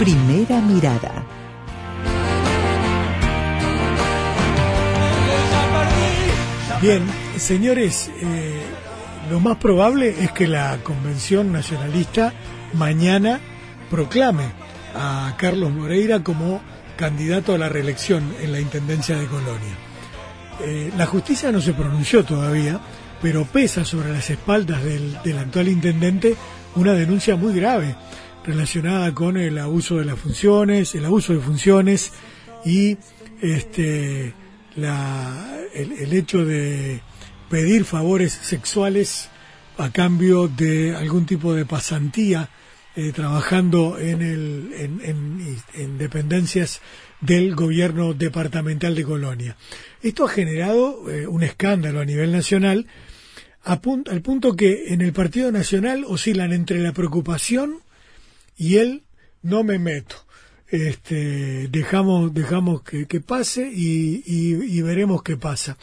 Primera mirada. Bien, señores, eh, lo más probable es que la Convención Nacionalista mañana proclame a Carlos Moreira como candidato a la reelección en la Intendencia de Colonia. Eh, la justicia no se pronunció todavía, pero pesa sobre las espaldas del, del actual intendente una denuncia muy grave relacionada con el abuso de las funciones, el abuso de funciones y este la, el, hecho de pedir favores sexuales a cambio de algún tipo de pasantía eh, trabajando en, el, en, dependencias del gobierno departamental de Colonia. Esto ha generado eh, un escándalo a nivel nacional al punto que en el Partido Nacional oscilan entre la preocupación y el no me meto este, dejamos, dejamos que, pase y, veremos qué pasa.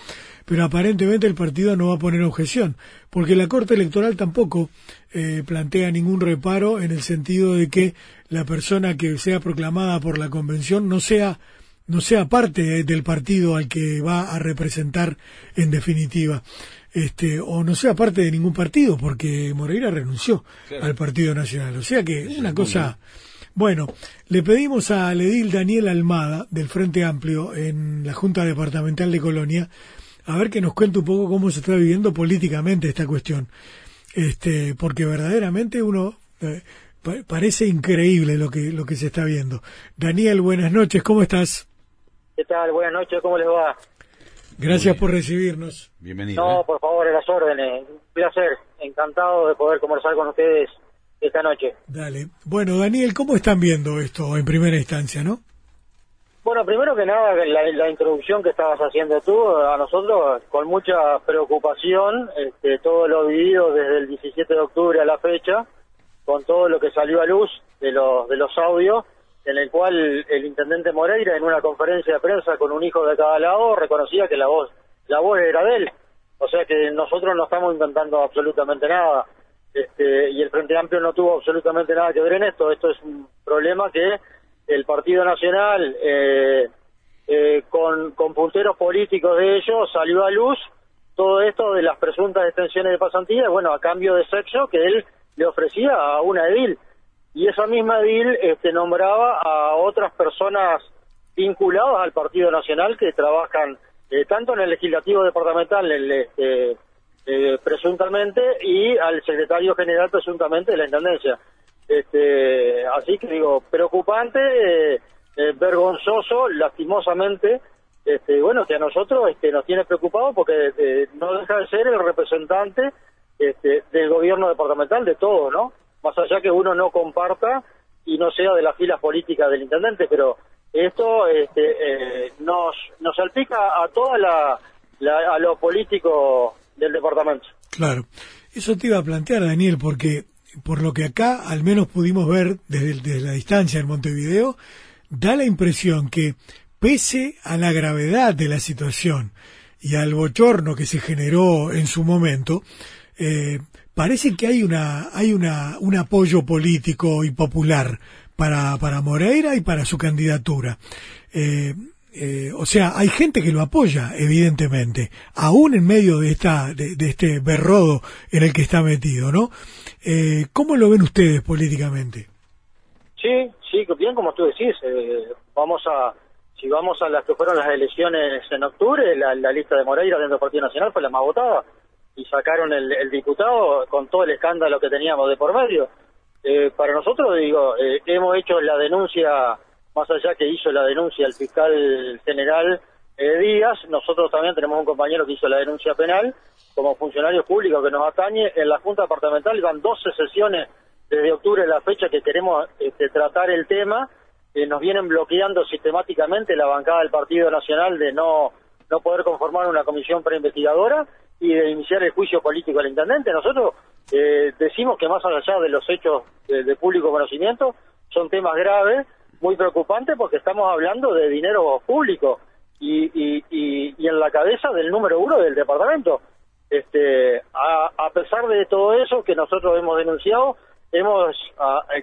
Pero aparentemente el partido no va a poner objeción, porque la Corte Electoral tampoco eh, plantea ningún reparo en el sentido de que la persona que sea proclamada por la convención no sea no sea parte del partido al que va a representar en definitiva. Este, o no sea parte de ningún partido, porque Moreira renunció al Partido Nacional. O sea que una cosa, bueno, le pedimos a Ledil Daniel Almada, del Frente Amplio, en la Junta Departamental de Colonia, a ver que nos cuente un poco cómo se está viviendo políticamente esta cuestión. Este, porque verdaderamente uno eh, parece increíble lo que, lo que se está viendo. Daniel, buenas noches, ¿cómo estás? ¿Qué tal? Buenas noches, ¿cómo les va? Gracias por recibirnos. Bienvenido. No, ¿eh? por favor, a las órdenes. Un placer, encantado de poder conversar con ustedes esta noche. Dale. Bueno, Daniel, ¿cómo están viendo esto en primera instancia, no? Bueno, primero que nada, la, introducción que estabas haciendo tú, a nosotros con mucha preocupación, este, todo lo vivido desde el 17 de octubre a la fecha, con todo lo que salió a luz de los, de los audios, en el cual el intendente Moreira, en una conferencia de prensa con un hijo de cada lado, reconocía que la voz, la voz era de él. O sea que nosotros no estamos inventando absolutamente nada. Este, y el Frente Amplio no tuvo absolutamente nada que ver en esto. Esto es un problema que el Partido Nacional, eh, eh, con, punteros políticos de ellos, salió a luz todo esto de las presuntas extensiones de pasantía, bueno, a cambio de sexo que él le ofrecía a una edil. Y esa misma edil este, nombraba a otras personas vinculadas al Partido Nacional que trabajan eh, tanto en el legislativo departamental, en el, este, eh, presuntamente y al secretario general presuntamente de la intendencia. Este, así que digo, preocupante, eh, eh, vergonzoso, lastimosamente, este, bueno, que a nosotros este, nos tiene preocupado porque no deja de ser el representante este, del gobierno departamental de todo, ¿no? Más allá que uno no comparta y no sea de las filas políticas del intendente, pero esto este, nos, nos salpica a toda la, la a lo político del departamento. Claro, eso te iba a plantear, Daniel, porque por lo que acá al menos pudimos ver desde, la distancia en Montevideo, da la impresión que pese a la gravedad de la situación y al bochorno que se generó en su momento, eh, parece que hay una hay una un apoyo político y popular para para Moreira y para su candidatura. Eh, eh, o sea, hay gente que lo apoya, evidentemente, aún en medio de esta, de, este berrodo en el que está metido, ¿no? Eh, ¿Cómo lo ven ustedes políticamente? Sí, sí, bien como tú decís, eh, vamos a, si vamos a las que fueron las elecciones en octubre, la, lista de Moreira dentro del Partido Nacional fue la más votada y sacaron el, el diputado con todo el escándalo que teníamos de por medio. Eh, para nosotros, digo, hemos hecho la denuncia más allá que hizo la denuncia el fiscal general eh, Díaz, nosotros también tenemos un compañero que hizo la denuncia penal como funcionario público que nos atañe. En la Junta Departamental van 12 sesiones desde octubre la fecha que queremos este, tratar el tema. Eh, nos vienen bloqueando sistemáticamente la bancada del Partido Nacional de no, no poder conformar una comisión preinvestigadora y de iniciar el juicio político al intendente. Nosotros eh, decimos que más allá de los hechos de público conocimiento, son temas graves muy preocupante porque estamos hablando de dinero público y, y, y, en la cabeza del número uno del departamento. Este, a, a, pesar de todo eso que nosotros hemos denunciado, hemos,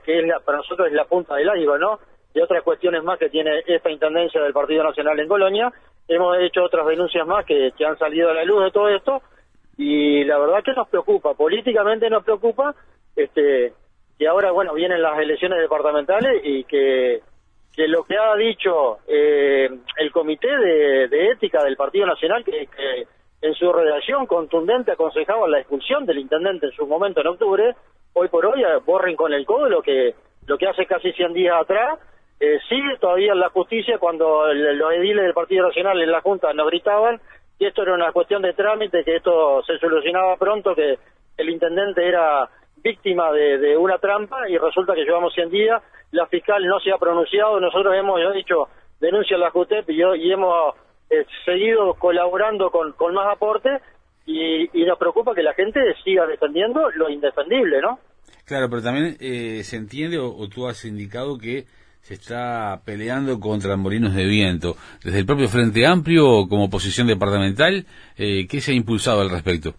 que es para nosotros es la punta del iceberg, ¿no? De otras cuestiones más que tiene esta intendencia del Partido Nacional en Colonia, hemos hecho otras denuncias más que, que han salido a la luz de todo esto, y la verdad que nos preocupa, políticamente nos preocupa, este, que ahora, bueno, vienen las elecciones departamentales y que, que lo que ha dicho eh, el Comité de, Ética del Partido Nacional, que, en su redacción contundente aconsejaba la expulsión del intendente en su momento en octubre, hoy por hoy eh, borren con el codo lo que, lo que hace casi 100 días atrás, eh, sigue todavía en la justicia cuando los ediles del Partido Nacional en la Junta nos gritaban que esto era una cuestión de trámite, que esto se solucionaba pronto, que el intendente era víctima de, una trampa y resulta que llevamos 100 días, la fiscal no se ha pronunciado, nosotros hemos dicho denuncia a la JUTEP y, y hemos eh, seguido colaborando con, más aporte y, nos preocupa que la gente siga defendiendo lo indefendible, ¿no? Claro, pero también eh, se entiende, o, tú has indicado que se está peleando contra molinos de viento. Desde el propio Frente Amplio, como posición departamental, eh, ¿qué se ha impulsado al respecto?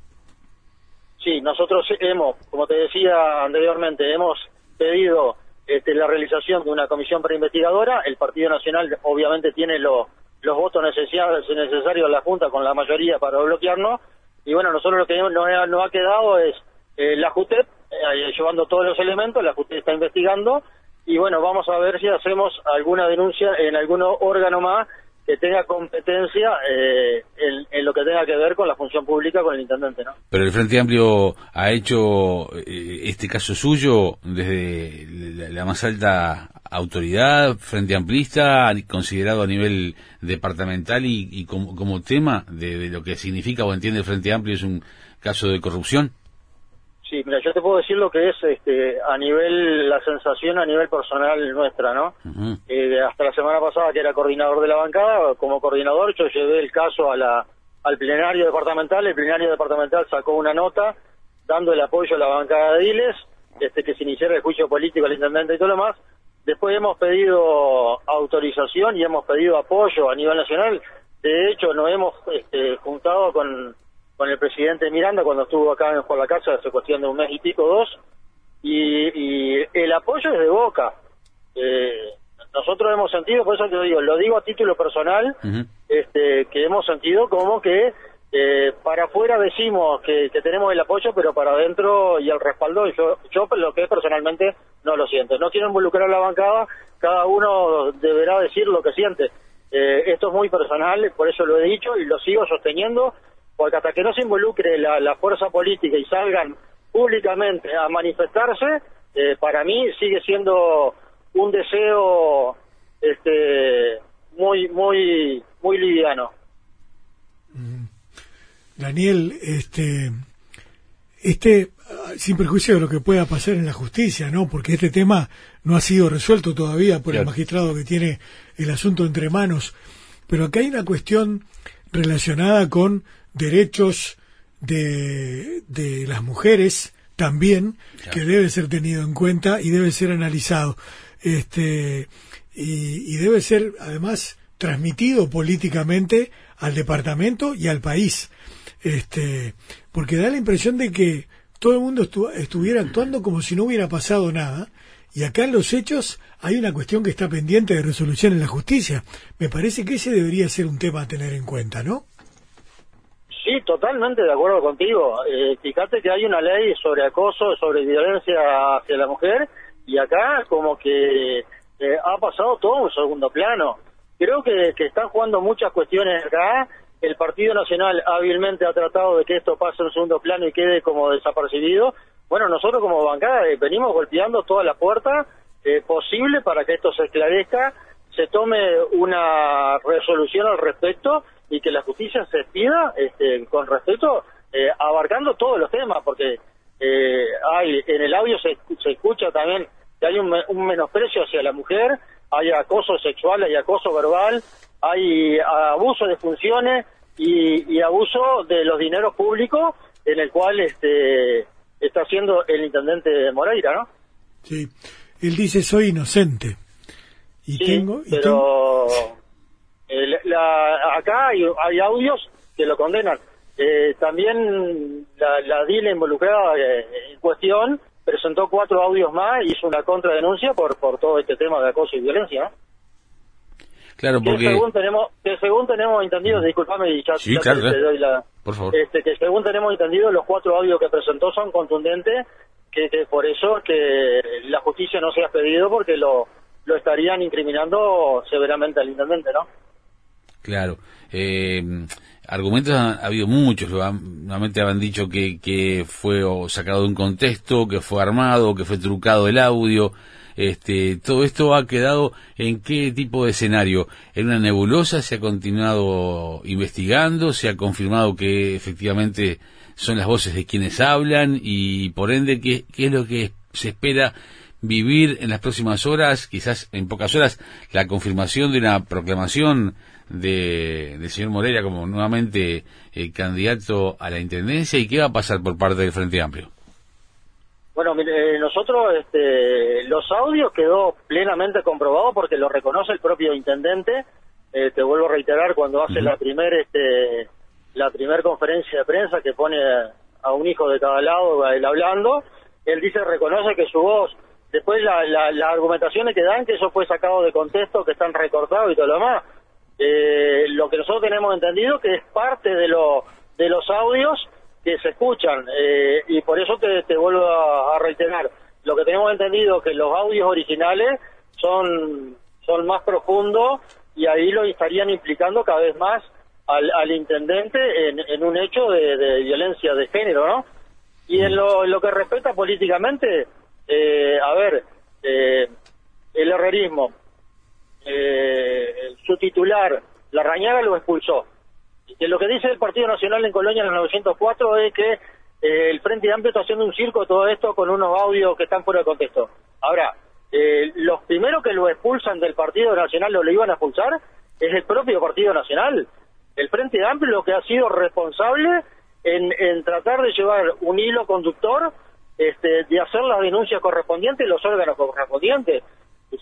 Sí, nosotros hemos, como te decía anteriormente, hemos pedido este, la realización de una comisión preinvestigadora. El Partido Nacional obviamente tiene los votos necesarios, necesarios en la Junta con la mayoría para bloquearnos. Y bueno, nosotros lo que nos ha, quedado es eh, la JUTEP, eh, llevando todos los elementos, la JUTEP está investigando y bueno, vamos a ver si hacemos alguna denuncia en algún órgano más que tenga competencia eh, en, lo que tenga que ver con la función pública con el intendente, ¿no? Pero el Frente Amplio ha hecho eh, este caso suyo desde la, más alta autoridad, Frente Amplista, considerado a nivel departamental y, como, tema de, de, lo que significa o entiende el Frente Amplio es un caso de corrupción. Sí, mira, yo te puedo decir lo que es este, a nivel, la sensación a nivel personal nuestra, ¿no? Eh, hasta la semana pasada, que era coordinador de la bancada, como coordinador yo llevé el caso a la, al plenario departamental, el plenario departamental sacó una nota dando el apoyo a la bancada de Diles, este, que se iniciara el juicio político al intendente y todo lo demás. Después hemos pedido autorización y hemos pedido apoyo a nivel nacional. De hecho, nos hemos este, juntado con con el presidente Miranda cuando estuvo acá en Juan la Casa hace cuestión de un mes y pico, dos, y, el apoyo es de Boca. Eh, nosotros hemos sentido, por eso te digo, lo digo a título personal, este, que hemos sentido como que eh, para afuera decimos que, tenemos el apoyo, pero para adentro y el respaldo, yo, yo lo que personalmente no lo siento. No quiero involucrar a la bancada, cada uno deberá decir lo que siente. Eh, esto es muy personal, por eso lo he dicho y lo sigo sosteniendo porque hasta que no se involucre la, fuerza política y salgan públicamente a manifestarse, eh, para mí sigue siendo un deseo este muy muy muy liviano. Mm. Daniel, este este sin perjuicio de lo que pueda pasar en la justicia, ¿no? Porque este tema no ha sido resuelto todavía por el magistrado que tiene el asunto entre manos, pero acá hay una cuestión relacionada con derechos de, de las mujeres también, que debe ser tenido en cuenta y debe ser analizado. Este, y, debe ser, además, transmitido políticamente al departamento y al país. Este, porque da la impresión de que todo el mundo estuviera actuando como si no hubiera pasado nada. Y acá en los hechos hay una cuestión que está pendiente de resolución en la justicia. Me parece que ese debería ser un tema a tener en cuenta, ¿no? Sí, totalmente de acuerdo contigo. Eh, fíjate que hay una ley sobre acoso, sobre violencia hacia la mujer, y acá como que eh, ha pasado todo un segundo plano. Creo que, que están jugando muchas cuestiones acá. El Partido Nacional hábilmente ha tratado de que esto pase en segundo plano y quede como desapercibido. Bueno, nosotros como bancada venimos golpeando toda la puerta eh, posible para que esto se esclarezca, se tome una resolución al respecto y que la justicia se pida este, con respeto, eh, abarcando todos los temas, porque eh, hay en el audio se, se, escucha también que hay un, menosprecio hacia la mujer, hay acoso sexual, hay acoso verbal, hay abuso de funciones y, abuso de los dineros públicos en el cual este está haciendo el intendente Moreira, ¿no? Sí, él dice soy inocente. Y tengo, y pero la, acá hay, audios que lo condenan. Eh, también la, la DIL involucrada eh, en cuestión presentó cuatro audios más y hizo una contradenuncia por, por todo este tema de acoso y violencia. Claro, porque... Que según tenemos, que según tenemos entendido, disculpame y ya, Sí, ya claro, te, doy la... Por favor. Este, que según tenemos entendido, los cuatro audios que presentó son contundentes, que, que por eso es que la justicia no se ha pedido porque lo, lo estarían incriminando severamente al intendente, ¿no? Claro. Eh, argumentos han ha habido muchos. Nuevamente han dicho que, que fue sacado de un contexto, que fue armado, que fue trucado el audio. Este, todo esto ha quedado en qué tipo de escenario? En una nebulosa se ha continuado investigando, se ha confirmado que efectivamente son las voces de quienes hablan y por ende qué, qué es lo que se espera vivir en las próximas horas, quizás en pocas horas, la confirmación de una proclamación de, del señor Moreira como nuevamente eh, candidato a la intendencia y qué va a pasar por parte del Frente Amplio. Bueno, mire, nosotros, este, los audios quedó plenamente comprobado porque lo reconoce el propio intendente. Eh, te vuelvo a reiterar cuando hace la primer, este, la primer conferencia de prensa que pone a un hijo de cada lado, él hablando, él dice, reconoce que su voz, después la, la, las argumentaciones que dan, que eso fue sacado de contexto, que están recortados y todo lo demás. Eh, lo que nosotros tenemos entendido que es parte de, lo, de los audios que se escuchan eh, y por eso te, te vuelvo a, a reiterar lo que tenemos entendido que los audios originales son son más profundos y ahí lo estarían implicando cada vez más al, al intendente en, en un hecho de, de violencia de género no y en lo, en lo que respecta políticamente eh, a ver eh, el herrerismo eh, su titular la Rañaga lo expulsó que lo que dice el Partido Nacional en Colonia en el 904 es que eh, el Frente Amplio está haciendo un circo todo esto con unos audios que están fuera de contexto. Ahora, eh, los primeros que lo expulsan del Partido Nacional o lo iban a expulsar es el propio Partido Nacional. El Frente Amplio lo que ha sido responsable en, en tratar de llevar un hilo conductor, este, de hacer las denuncias correspondientes los órganos correspondientes.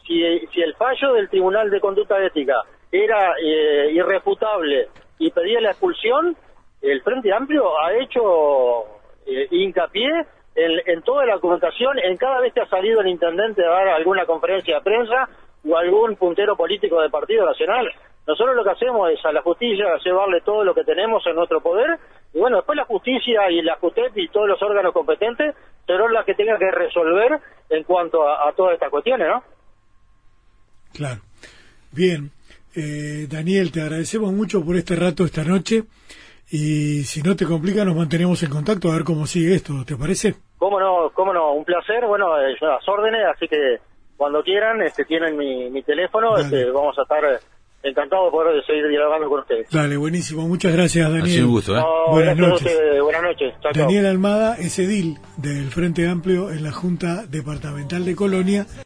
Si, si el fallo del Tribunal de Conducta Ética era eh, irrefutable y pedía la expulsión, el Frente Amplio ha hecho eh, hincapié en, en toda la documentación, en cada vez que ha salido el intendente a dar alguna conferencia de prensa o algún puntero político del Partido Nacional. Nosotros lo que hacemos es a la justicia llevarle todo lo que tenemos en nuestro poder y bueno, después la justicia y la JUTEP y todos los órganos competentes serán las que tengan que resolver en cuanto a, a todas estas cuestiones, ¿no? Claro. Bien. Eh, Daniel, te agradecemos mucho por este rato esta noche y si no te complica nos mantenemos en contacto a ver cómo sigue esto, ¿te parece? Cómo no, cómo no, un placer, bueno, eh, yo las órdenes, así que cuando quieran, este, tienen mi, mi teléfono, Dale. este, vamos a estar encantados de poder seguir dialogando con ustedes. Dale, buenísimo. Muchas gracias, Ha sido un Daniel. gusto, ¿eh? No, Buenas noches. buenas noches. Chao. Daniel Almada es edil del Frente Amplio en la Junta Departamental de Colonia.